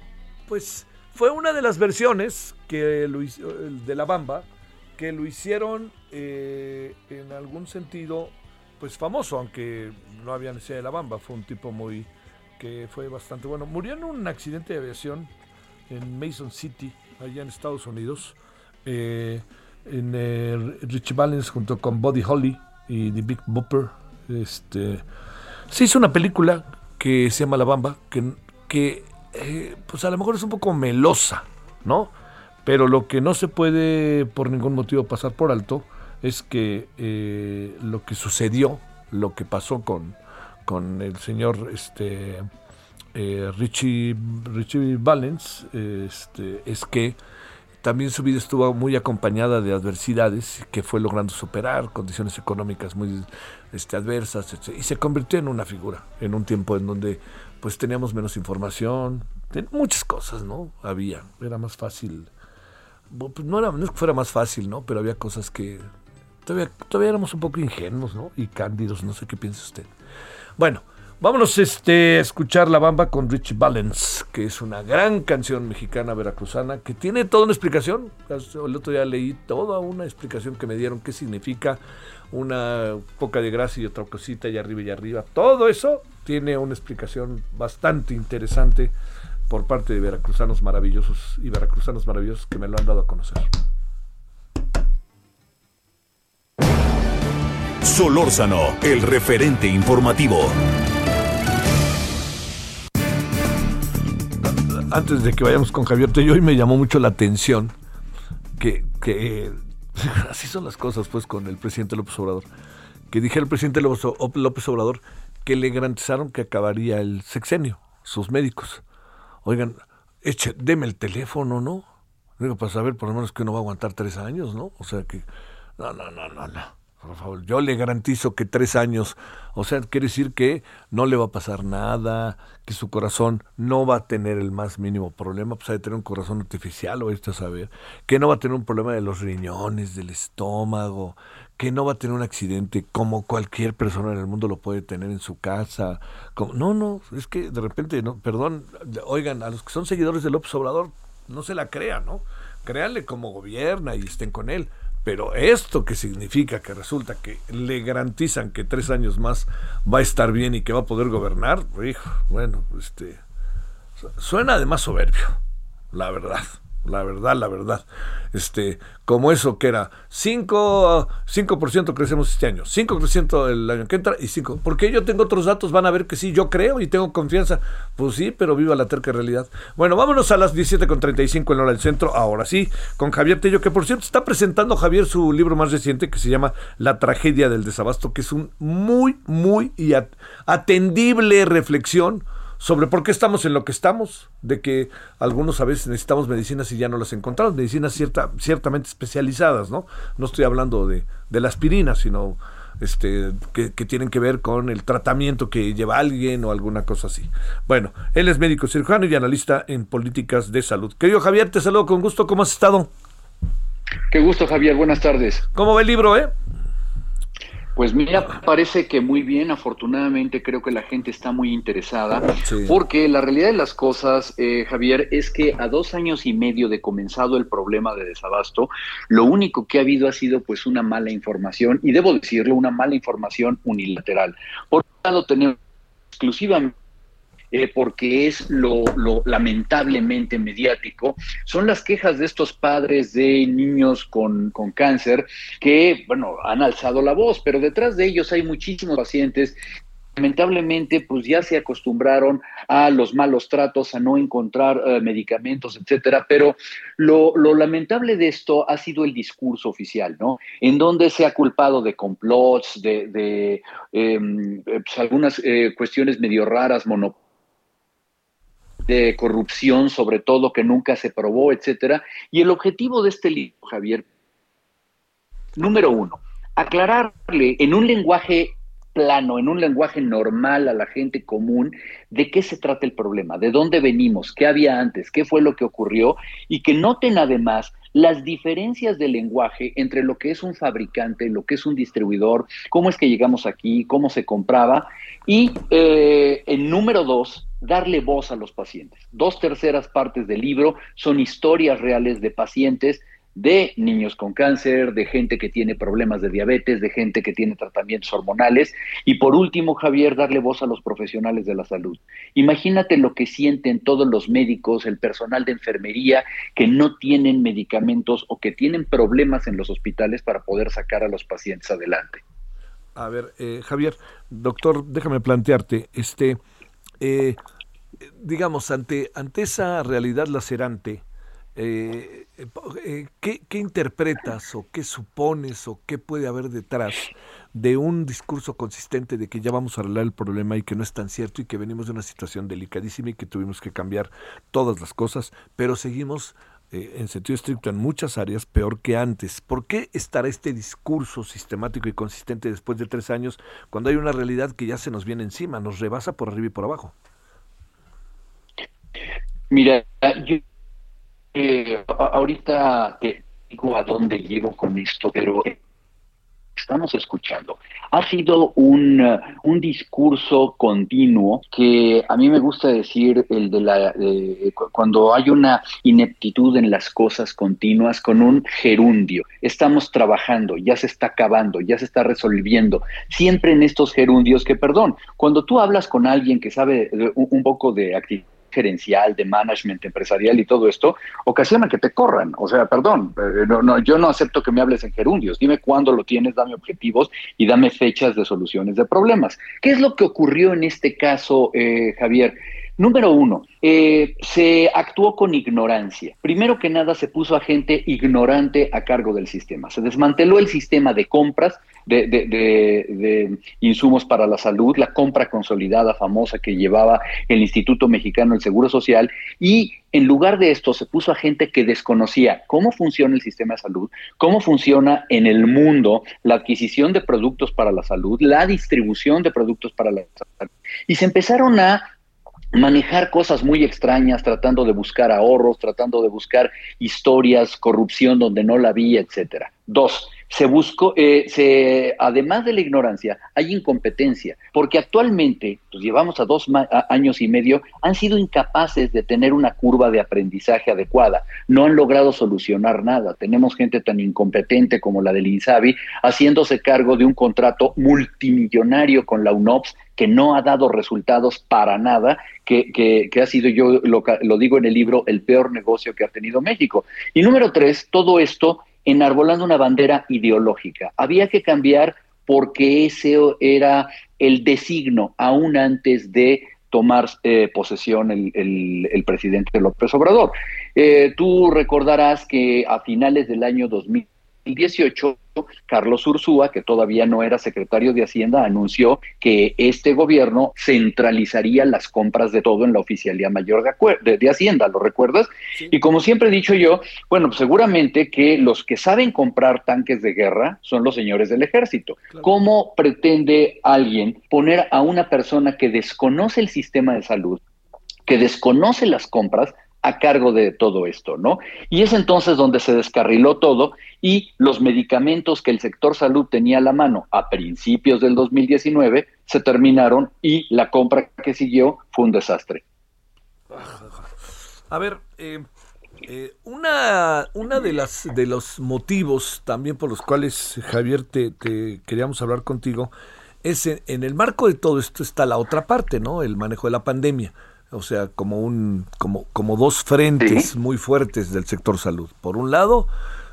pues fue una de las versiones que lo de la Bamba, que lo hicieron eh, en algún sentido, pues famoso, aunque no había necesidad de la Bamba, fue un tipo muy, que fue bastante bueno. Murió en un accidente de aviación en Mason City, allá en Estados Unidos. Eh, en Richie Valens junto con Buddy Holly y The Big Bopper. Este, se hizo una película que se llama La Bamba, que, eh, pues a lo mejor es un poco melosa, ¿no? Pero lo que no se puede por ningún motivo pasar por alto es que eh, lo que sucedió, lo que pasó con, con el señor este, eh, Richie, Richie Valens este, es que también su vida estuvo muy acompañada de adversidades que fue logrando superar, condiciones económicas muy este, adversas, y se convirtió en una figura, en un tiempo en donde pues teníamos menos información, muchas cosas, ¿no? Había, era más fácil, pues, no, era, no es que fuera más fácil, ¿no? Pero había cosas que todavía, todavía éramos un poco ingenuos, ¿no? Y cándidos, no sé qué piensa usted. Bueno, Vámonos este, a escuchar La Bamba con Richie Valens, que es una gran canción mexicana veracruzana que tiene toda una explicación. El otro día leí toda una explicación que me dieron qué significa una poca de gracia y otra cosita y arriba y arriba. Todo eso tiene una explicación bastante interesante por parte de veracruzanos maravillosos y veracruzanos maravillosos que me lo han dado a conocer. Solórzano, el referente informativo. Antes de que vayamos con Javier Tello, hoy me llamó mucho la atención que, que así son las cosas pues con el presidente López Obrador. Que dije al presidente López Obrador que le garantizaron que acabaría el sexenio, sus médicos. Oigan, eche, deme el teléfono, ¿no? Digo, para saber por lo menos que uno va a aguantar tres años, ¿no? O sea que, no, no, no, no, no. Por favor, yo le garantizo que tres años, o sea, quiere decir que no le va a pasar nada, que su corazón no va a tener el más mínimo problema, pues hay de tener un corazón artificial, o esto a saber, que no va a tener un problema de los riñones, del estómago, que no va a tener un accidente como cualquier persona en el mundo lo puede tener en su casa. Como, no, no, es que de repente, no, perdón, oigan, a los que son seguidores de López Obrador, no se la crean, ¿no? Créanle como gobierna y estén con él pero esto que significa que resulta que le garantizan que tres años más va a estar bien y que va a poder gobernar, bueno, este suena además soberbio, la verdad la verdad, la verdad. Este, como eso que era 5, 5% crecemos este año, 5% el año que entra y 5. Porque yo tengo otros datos, van a ver que sí, yo creo y tengo confianza. Pues sí, pero viva la terca realidad. Bueno, vámonos a las 17.35 en hora del centro, ahora sí, con Javier Tello, que por cierto está presentando Javier su libro más reciente que se llama La tragedia del desabasto, que es un muy, muy atendible reflexión sobre por qué estamos en lo que estamos, de que algunos a veces necesitamos medicinas y ya no las encontramos, medicinas cierta, ciertamente especializadas, ¿no? No estoy hablando de, la aspirina, sino este, que, tienen que ver con el tratamiento que lleva alguien o alguna cosa así. Bueno, él es médico cirujano y analista en políticas de salud. Querido Javier, te saludo con gusto, ¿cómo has estado? Qué gusto, Javier, buenas tardes. ¿Cómo va el libro, eh? Pues mira, parece que muy bien, afortunadamente creo que la gente está muy interesada, porque la realidad de las cosas, eh, Javier, es que a dos años y medio de comenzado el problema de desabasto, lo único que ha habido ha sido pues una mala información, y debo decirlo, una mala información unilateral. Por un lado tenemos exclusivamente eh, porque es lo, lamentablemente mediático, son las quejas de estos padres de niños con, con cáncer que, bueno, han alzado la voz, pero detrás de ellos hay muchísimos pacientes lamentablemente pues ya se acostumbraron a los malos tratos, a no encontrar eh, medicamentos, etcétera, pero lo, lamentable de esto ha sido el discurso oficial, ¿no? En donde se ha culpado de complots, de, em, pues, algunas eh, cuestiones medio raras, monopolios de corrupción, sobre todo, que nunca se probó, etcétera. Y el objetivo de este libro, Javier, número uno, aclararle en un lenguaje plano, en un lenguaje normal a la gente común, de qué se trata el problema, de dónde venimos, qué había antes, qué fue lo que ocurrió, y que noten además las diferencias de lenguaje entre lo que es un fabricante, lo que es un distribuidor, cómo es que llegamos aquí, cómo se compraba, y eh, en número dos, darle voz a los pacientes. Dos terceras partes del libro son historias reales de pacientes, de niños con cáncer, de gente que tiene problemas de diabetes, de gente que tiene tratamientos hormonales. Y por último, Javier, darle voz a los profesionales de la salud. Imagínate lo que sienten todos los médicos, el personal de enfermería, que no tienen medicamentos o que tienen problemas en los hospitales para poder sacar a los pacientes adelante. A ver, eh, Javier, doctor, déjame plantearte, este, eh, digamos, ante, ante esa realidad lacerante, eh, eh, ¿qué, ¿qué, interpretas o qué supones o qué puede haber detrás de un discurso consistente de que ya vamos a arreglar el problema y que no es tan cierto y que venimos de una situación delicadísima y que tuvimos que cambiar todas las cosas, pero seguimos eh, en sentido estricto en muchas áreas peor que antes. ¿Por qué estará este discurso sistemático y consistente después de tres años cuando hay una realidad que ya se nos viene encima, nos rebasa por arriba y por abajo? Mira, yo eh, ahorita te digo a dónde llego con esto, pero estamos escuchando ha sido un, un, discurso continuo que a mí me gusta decir el de la cuando hay una ineptitud en las cosas continuas con un gerundio. Estamos trabajando, ya se está acabando, ya se está resolviendo. Siempre en estos gerundios que, perdón, cuando tú hablas con alguien que sabe un, un poco de actividad gerencial, de management empresarial y todo esto, ocasiona que te corran. O sea, perdón, eh, no, no, yo no acepto que me hables en gerundios. Dime cuándo lo tienes, dame objetivos y dame fechas de soluciones de problemas. ¿Qué es lo que ocurrió en este caso, eh, Javier? Número uno, eh, se actuó con ignorancia. Primero que nada, se puso a gente ignorante a cargo del sistema. Se desmanteló el sistema de compras de, de, insumos para la salud, la compra consolidada famosa que llevaba el Instituto Mexicano del Seguro Social y en lugar de esto se puso a gente que desconocía cómo funciona el sistema de salud, cómo funciona en el mundo la adquisición de productos para la salud, la distribución de productos para la salud. Y se empezaron a manejar cosas muy extrañas, tratando de buscar ahorros, tratando de buscar historias, corrupción donde no la había, etcétera. Dos, se buscó, eh, se, además de la ignorancia, hay incompetencia, porque actualmente, pues llevamos a dos años y medio, han sido incapaces de tener una curva de aprendizaje adecuada, no han logrado solucionar nada. Tenemos gente tan incompetente como la del INSABI haciéndose cargo de un contrato multimillonario con la UNOPS que no ha dado resultados para nada, que, que, ha sido, yo lo, lo digo en el libro, el peor negocio que ha tenido México. Y número tres, todo esto enarbolando una bandera ideológica. Había que cambiar porque ese era el designo aún antes de tomar eh, posesión el, presidente López Obrador. Eh, tú recordarás que a finales del año 2018 Carlos Ursúa, que todavía no era secretario de Hacienda, anunció que este gobierno centralizaría las compras de todo en la Oficialía Mayor de, Hacienda, ¿lo recuerdas? Y como siempre he dicho yo, bueno, pues seguramente que los que saben comprar tanques de guerra son los señores del ejército. ¿Cómo pretende alguien poner a una persona que desconoce el sistema de salud, que desconoce las compras, a cargo de todo esto, ¿no? Y es entonces donde se descarriló todo y los medicamentos que el sector salud tenía a la mano a principios del 2019 se terminaron y la compra que siguió fue un desastre. A ver, eh, eh, una, una de las de los motivos también por los cuales Javier te, queríamos hablar contigo es en el marco de todo esto está la otra parte, ¿no? El manejo de la pandemia o sea, como un como como dos frentes muy fuertes del sector salud. Por un lado,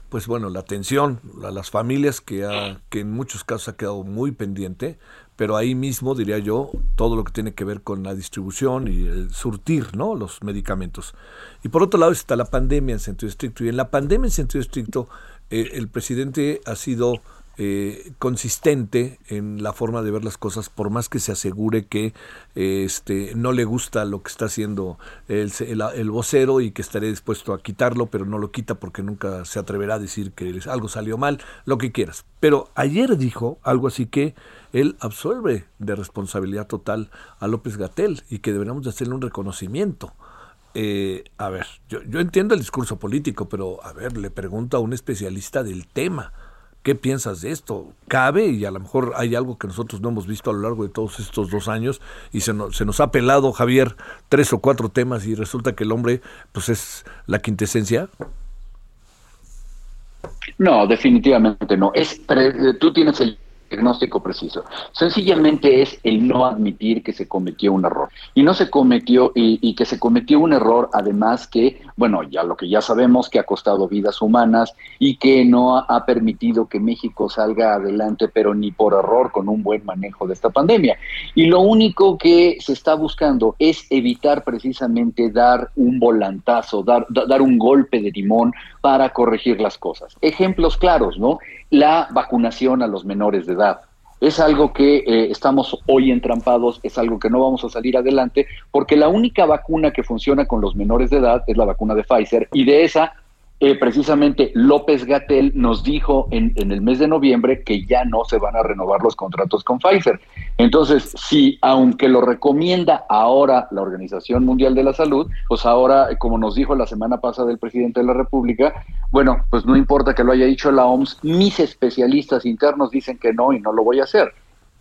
pues bueno, la atención a las familias que ha, que en muchos casos ha quedado muy pendiente, pero ahí mismo diría yo todo lo que tiene que ver con la distribución y el surtir, ¿no? los medicamentos. Y por otro lado está la pandemia en sentido estricto y en la pandemia en sentido estricto eh, el presidente ha sido eh, consistente en la forma de ver las cosas, por más que se asegure que este, no le gusta lo que está haciendo el, el, vocero y que estaré dispuesto a quitarlo, pero no lo quita porque nunca se atreverá a decir que algo salió mal, lo que quieras. Pero ayer dijo algo así que él absuelve de responsabilidad total a López Gatel y que deberíamos de hacerle un reconocimiento. Eh, a ver, yo, yo entiendo el discurso político, pero a ver, le pregunto a un especialista del tema. ¿Qué piensas de esto? ¿Cabe? Y a lo mejor hay algo que nosotros no hemos visto a lo largo de todos estos dos años y se nos, se nos ha pelado, Javier, tres o cuatro temas y resulta que el hombre pues es la quintesencia. No, definitivamente no. Es, tú tienes el diagnóstico preciso. Sencillamente es el no admitir que se cometió un error. Y no se cometió, y, que se cometió un error, además que, bueno, ya lo que ya sabemos, que ha costado vidas humanas y que no ha permitido que México salga adelante, pero ni por error, con un buen manejo de esta pandemia. Y lo único que se está buscando es evitar precisamente dar un volantazo, dar, dar un golpe de timón para corregir las cosas. Ejemplos claros, ¿no? La vacunación a los menores de edad. Es algo que eh, estamos hoy entrampados, es algo que no vamos a salir adelante, porque la única vacuna que funciona con los menores de edad es la vacuna de Pfizer, y de esa eh, precisamente López Gatel nos dijo en, en, el mes de noviembre que ya no se van a renovar los contratos con Pfizer. Entonces, si aunque lo recomienda ahora la Organización Mundial de la Salud, pues ahora, como nos dijo la semana pasada el presidente de la República, bueno, pues no importa que lo haya dicho la OMS, mis especialistas internos dicen que no y no lo voy a hacer.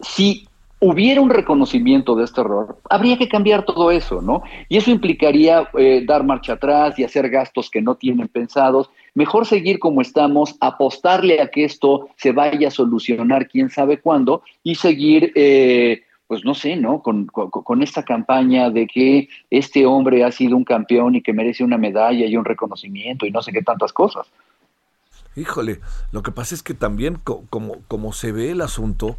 Si hubiera un reconocimiento de este error, habría que cambiar todo eso, ¿no? Y eso implicaría eh, dar marcha atrás y hacer gastos que no tienen pensados. Mejor seguir como estamos, apostarle a que esto se vaya a solucionar quién sabe cuándo y seguir, eh, pues no sé, ¿no? Con, esta campaña de que este hombre ha sido un campeón y que merece una medalla y un reconocimiento y no sé qué tantas cosas. Híjole, lo que pasa es que también como se ve el asunto,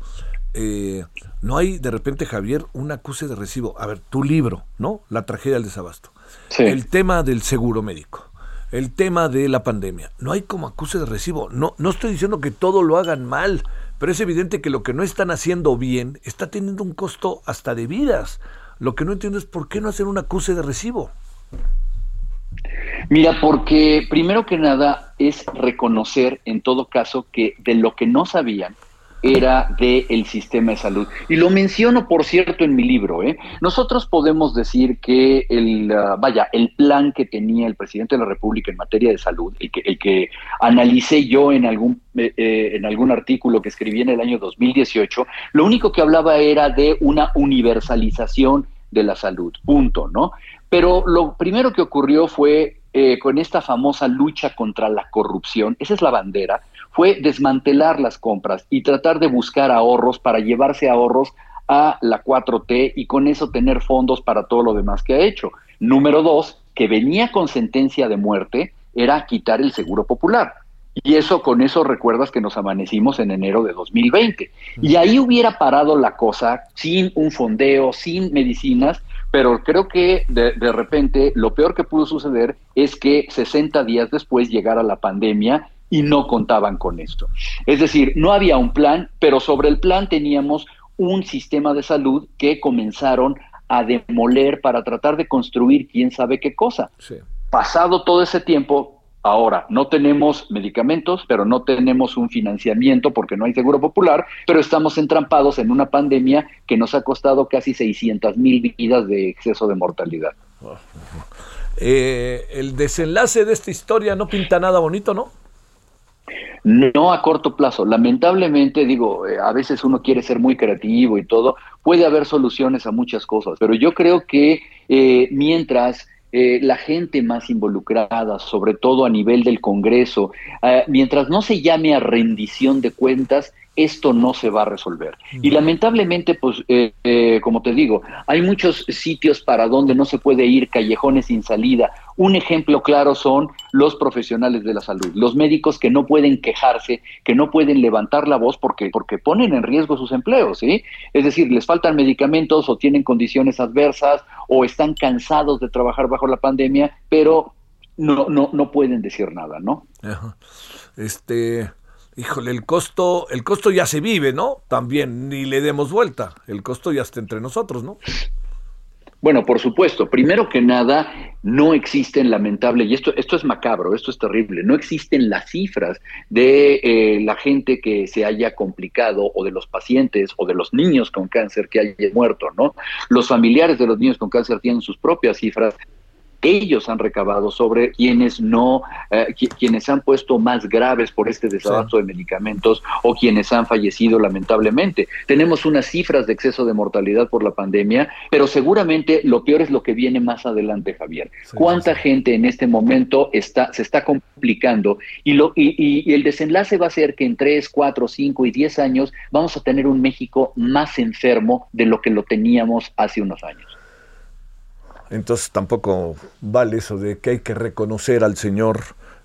eh, no hay de repente, Javier, un acuse de recibo. A ver, tu libro, ¿no? La tragedia del desabasto. El tema del seguro médico. El tema de la pandemia. No hay como acuse de recibo. No, no estoy diciendo que todo lo hagan mal, pero es evidente que lo que no están haciendo bien está teniendo un costo hasta de vidas. Lo que no entiendo es por qué no hacer un acuse de recibo. Mira, porque primero que nada es reconocer en todo caso que de lo que no sabían, era del sistema de salud. Y lo menciono, por cierto, en mi libro. ¿eh? Nosotros podemos decir que el, ah, vaya, el plan que tenía el presidente de la República en materia de salud, el que, el que analicé yo en algún, eh, eh, en algún artículo que escribí en el año 2018, lo único que hablaba era de una universalización de la salud, punto, ¿no? Pero lo primero que ocurrió fue eh, con esta famosa lucha contra la corrupción, esa es la bandera, fue desmantelar las compras y tratar de buscar ahorros para llevarse ahorros a la 4T y con eso tener fondos para todo lo demás que ha hecho. Número dos, que venía con sentencia de muerte, era quitar el seguro popular. Y eso, con eso recuerdas que nos amanecimos en enero de 2020. Y ahí hubiera parado la cosa sin un fondeo, sin medicinas, pero creo que de, de, repente lo peor que pudo suceder es que 60 días después llegara la pandemia y no contaban con esto. Es decir, no había un plan, pero sobre el plan teníamos un sistema de salud que comenzaron a demoler para tratar de construir quién sabe qué cosa. Pasado todo ese tiempo, ahora no tenemos medicamentos, pero no tenemos un financiamiento porque no hay seguro popular, pero estamos entrampados en una pandemia que nos ha costado casi 600 mil vidas de exceso de mortalidad. Eh, el desenlace de esta historia no pinta nada bonito, ¿no? No a corto plazo. Lamentablemente, digo, eh, a veces uno quiere ser muy creativo y todo, puede haber soluciones a muchas cosas, pero yo creo que eh, mientras eh, la gente más involucrada, sobre todo a nivel del Congreso, mientras no se llame a rendición de cuentas, esto no se va a resolver. Y lamentablemente, pues, eh, eh, como te digo, hay muchos sitios para donde no se puede ir, callejones sin salida. Un ejemplo claro son los profesionales de la salud, los médicos que no pueden quejarse, que no pueden levantar la voz porque, porque ponen en riesgo sus empleos, ¿sí? Es decir, les faltan medicamentos o tienen condiciones adversas o están cansados de trabajar bajo la pandemia, pero no, no, no pueden decir nada, ¿no? Este, híjole, el costo, el costo ya se vive, ¿no? También ni le demos vuelta, el costo ya está entre nosotros, ¿no? Bueno, por supuesto. Primero que nada, no existen, lamentable, y esto, esto es macabro, esto es terrible, no existen las cifras de eh, la gente que se haya complicado o de los pacientes o de los niños con cáncer que hayan muerto, ¿no? Los familiares de los niños con cáncer tienen sus propias cifras, ellos han recabado sobre quienes no, eh, quienes han puesto más graves por este desabasto de medicamentos o quienes han fallecido lamentablemente. Tenemos unas cifras de exceso de mortalidad por la pandemia, pero seguramente lo peor es lo que viene más adelante, Javier. ¿Cuánta gente en este momento está, se está complicando y, lo, y, y el desenlace va a ser que en 3, 4, 5 y 10 años vamos a tener un México más enfermo de lo que lo teníamos hace unos años? Entonces tampoco vale eso de que hay que reconocer al señor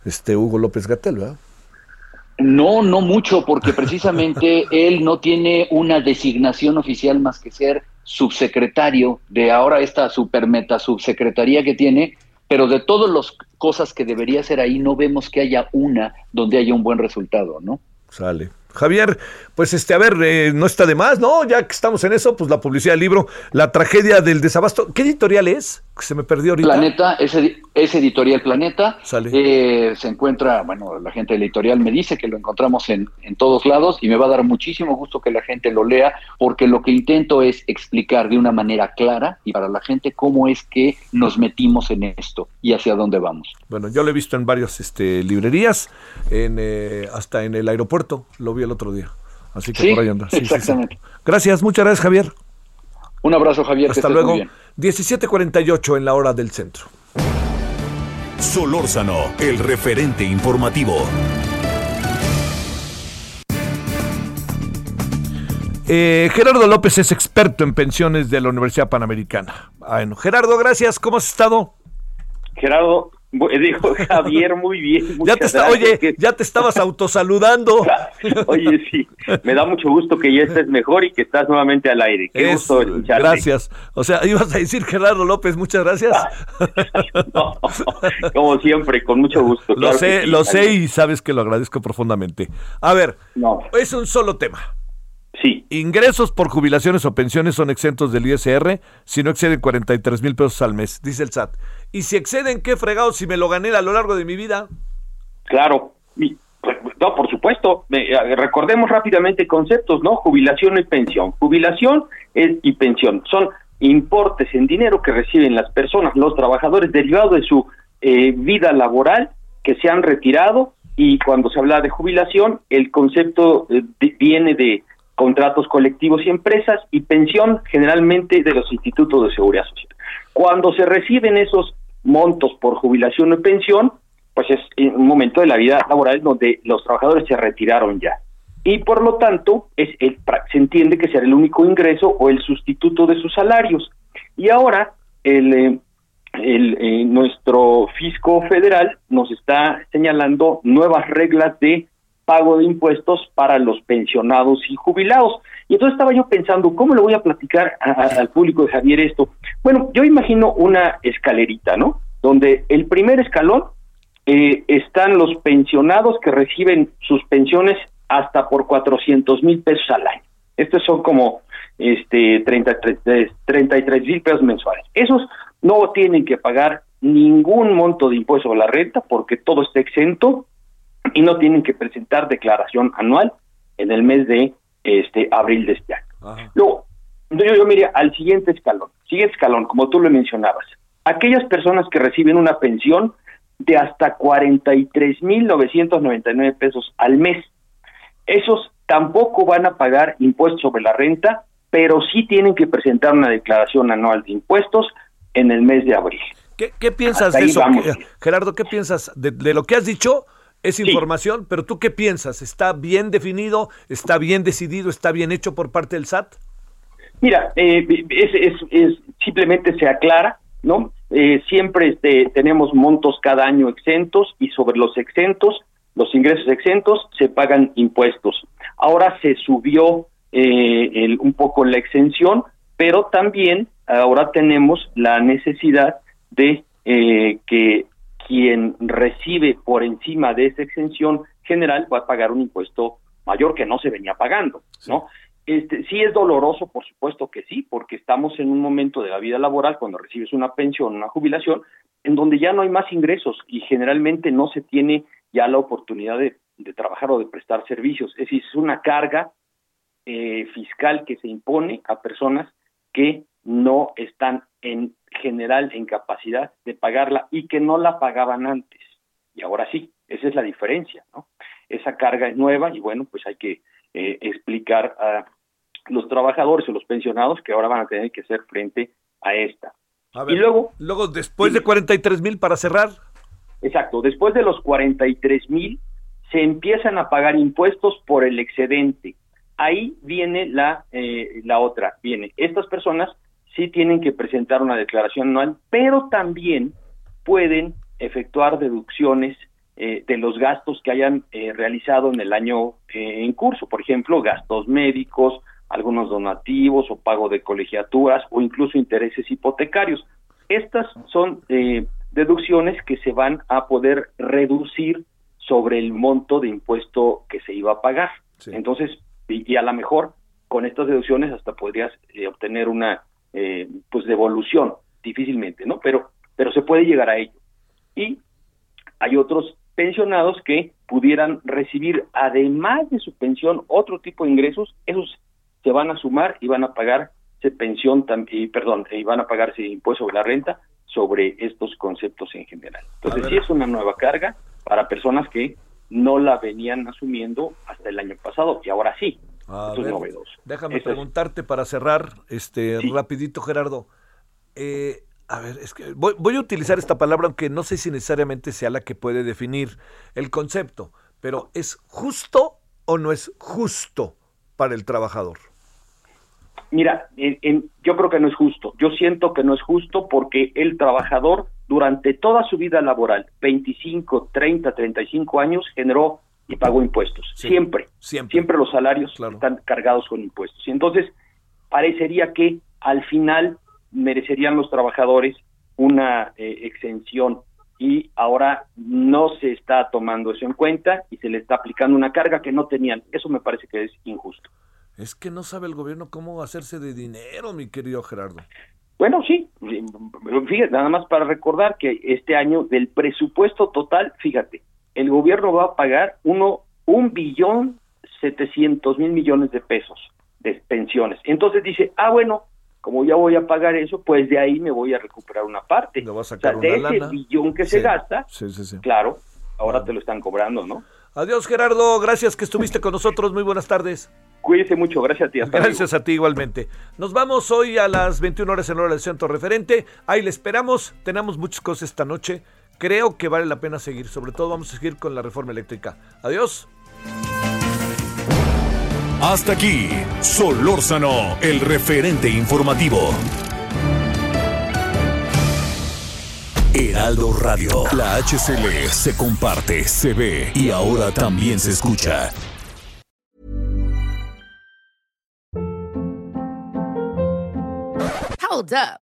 este Hugo López Gatel, ¿verdad? No, no mucho, porque precisamente él no tiene una designación oficial más que ser subsecretario de ahora esta supermeta subsecretaría que tiene, pero de todas las cosas que debería ser ahí, no vemos que haya una donde haya un buen resultado, ¿no? Sale. Javier, pues este, a ver, eh, no está de más, ¿no? Ya que estamos en eso, pues la publicidad del libro, La tragedia del desabasto. ¿Qué editorial es? Se me perdió ahorita. Planeta, es, es editorial Planeta. Eh, se encuentra, bueno, la gente del editorial me dice que lo encontramos en, en todos lados y me va a dar muchísimo gusto que la gente lo lea, porque lo que intento es explicar de una manera clara y para la gente cómo es que nos metimos en esto y hacia dónde vamos. Bueno, yo lo he visto en varias este, librerías, en, eh, hasta en el aeropuerto, lo vi el otro día. Así que por ahí anda. exactamente. gracias, muchas gracias, Javier. Un abrazo, Javier. Hasta luego. 17:48 en la hora del centro. Solórzano, el referente informativo. Eh, Gerardo López es experto en pensiones de la Universidad Panamericana. Bueno, Gerardo, gracias. ¿Cómo has estado? Gerardo, Dijo Javier muy bien. Ya te oye, ya te estabas autosaludando. oye, sí, me da mucho gusto que ya estés mejor y que estás nuevamente al aire. Qué gusto escucharte. Gracias. O sea, ibas a decir Gerardo López, muchas gracias. como siempre, con mucho gusto. Lo sé, lo sé y sabes que lo agradezco profundamente. A ver, no. es un solo tema. Ingresos por jubilaciones o pensiones son exentos del ISR si no exceden 43 mil pesos al mes, dice el SAT. Y si exceden, ¿qué fregado si me lo gané a lo largo de mi vida? Claro. Pues, no, por supuesto. Eh, recordemos rápidamente conceptos, ¿no? Jubilación y pensión. Jubilación y pensión son importes en dinero que reciben las personas, los trabajadores, derivado de su eh, vida laboral que se han retirado y cuando se habla de jubilación, el concepto eh, viene de contratos colectivos y empresas y pensión generalmente de los institutos de seguridad social. Cuando se reciben esos montos por jubilación o pensión, pues es un momento de la vida laboral donde los trabajadores se retiraron ya. Y por lo tanto, es el, se entiende que será el único ingreso o el sustituto de sus salarios. Y ahora, el, eh, eh, nuestro fisco federal nos está señalando nuevas reglas de pago de impuestos para los pensionados y jubilados. Y entonces estaba yo pensando, ¿cómo le voy a platicar al público de Javier esto? Bueno, yo imagino una escalerita, ¿no? Donde el primer escalón eh, están los pensionados que reciben sus pensiones hasta por 400 mil pesos al año. Estos son como este 33 mil pesos mensuales. Esos no tienen que pagar ningún monto de impuesto a la renta porque todo está exento y no tienen que presentar declaración anual en el mes de este abril de este año. Luego, yo, yo mire al siguiente escalón, siguiente escalón, como tú lo mencionabas, aquellas personas que reciben una pensión de hasta 43.999 pesos al mes, esos tampoco van a pagar impuestos sobre la renta, pero sí tienen que presentar una declaración anual de impuestos en el mes de abril. ¿Qué, piensas de eso, Gerardo? ¿Qué piensas de lo que has dicho? Es información, pero ¿tú qué piensas? ¿Está bien definido? ¿Está bien decidido? ¿Está bien hecho por parte del SAT? Mira, eh, es, es, simplemente se aclara, ¿no? Eh, siempre este, tenemos montos cada año exentos y sobre los exentos, los ingresos exentos, se pagan impuestos. Ahora se subió eh, el, un poco la exención, pero también ahora tenemos la necesidad de que quien recibe por encima de esa exención general va a pagar un impuesto mayor que no se venía pagando, ¿no? Este, sí es doloroso, por supuesto que sí, porque estamos en un momento de la vida laboral cuando recibes una pensión, una jubilación, en donde ya no hay más ingresos y generalmente no se tiene ya la oportunidad de, trabajar o de prestar servicios. Es decir, es una carga eh, fiscal que se impone a personas que no están en general en capacidad de pagarla y que no la pagaban antes. Y ahora sí, esa es la diferencia, ¿no? Esa carga es nueva y bueno, pues hay que eh, explicar a los trabajadores o los pensionados que ahora van a tener que hacer frente a esta. y luego... Luego, después de 43 mil para cerrar. Exacto, después de los 43 mil se empiezan a pagar impuestos por el excedente. Ahí viene la, eh, la otra, viene, estas personas sí tienen que presentar una declaración anual, pero también pueden efectuar deducciones eh, de los gastos que hayan eh, realizado en el año en curso, por ejemplo, gastos médicos, algunos donativos o pago de colegiaturas o incluso intereses hipotecarios. Estas son deducciones que se van a poder reducir sobre el monto de impuesto que se iba a pagar. Entonces, y, a lo mejor con estas deducciones hasta podrías eh, obtener una eh, pues devolución, difícilmente, ¿no? Pero, pero se puede llegar a ello. Y hay otros pensionados que pudieran recibir, además de su pensión, otro tipo de ingresos, esos se van a sumar y van a pagar pensión, y, perdón, y van a pagarse impuesto sobre la renta sobre estos conceptos en general. Entonces, sí es una nueva carga para personas que no la venían asumiendo hasta el año pasado y ahora sí. Esto es novedoso. Déjame preguntarte para cerrar, este, rapidito, Gerardo. Eh, a ver, es que voy, voy, a utilizar esta palabra, aunque no sé si necesariamente sea la que puede definir el concepto, pero ¿es justo o no es justo para el trabajador? Mira, yo creo que no es justo. Yo siento que no es justo porque el trabajador durante toda su vida laboral, 25, 30, 35 años, generó y pagó impuestos. siempre, siempre, los salarios están cargados con impuestos. Y entonces parecería que al final merecerían los trabajadores una eh, exención y ahora no se está tomando eso en cuenta y se le está aplicando una carga que no tenían. Eso me parece que es injusto. Es que no sabe el gobierno cómo hacerse de dinero, mi querido Gerardo. Bueno, sí, fíjate, nada más para recordar que este año del presupuesto total, fíjate, el gobierno va a pagar uno, un billón setecientos mil millones de pesos de pensiones. Entonces dice, ah, bueno, como ya voy a pagar eso, pues de ahí me voy a recuperar una parte. o sea, de ese billón que se gasta, claro, ahora te lo están cobrando, ¿no? Adiós, Gerardo, gracias que estuviste con nosotros, muy buenas tardes. Cuídese mucho, gracias a ti. gracias a ti igualmente. Nos vamos hoy a las 21 horas en hora del centro referente. Ahí le esperamos. Tenemos muchas cosas esta noche. Creo que vale la pena seguir. Sobre todo vamos a seguir con la reforma eléctrica. Adiós. Hasta aquí, Solórzano, el referente informativo. Heraldo Radio, la HCL se comparte, se ve y ahora también se escucha. Hold up.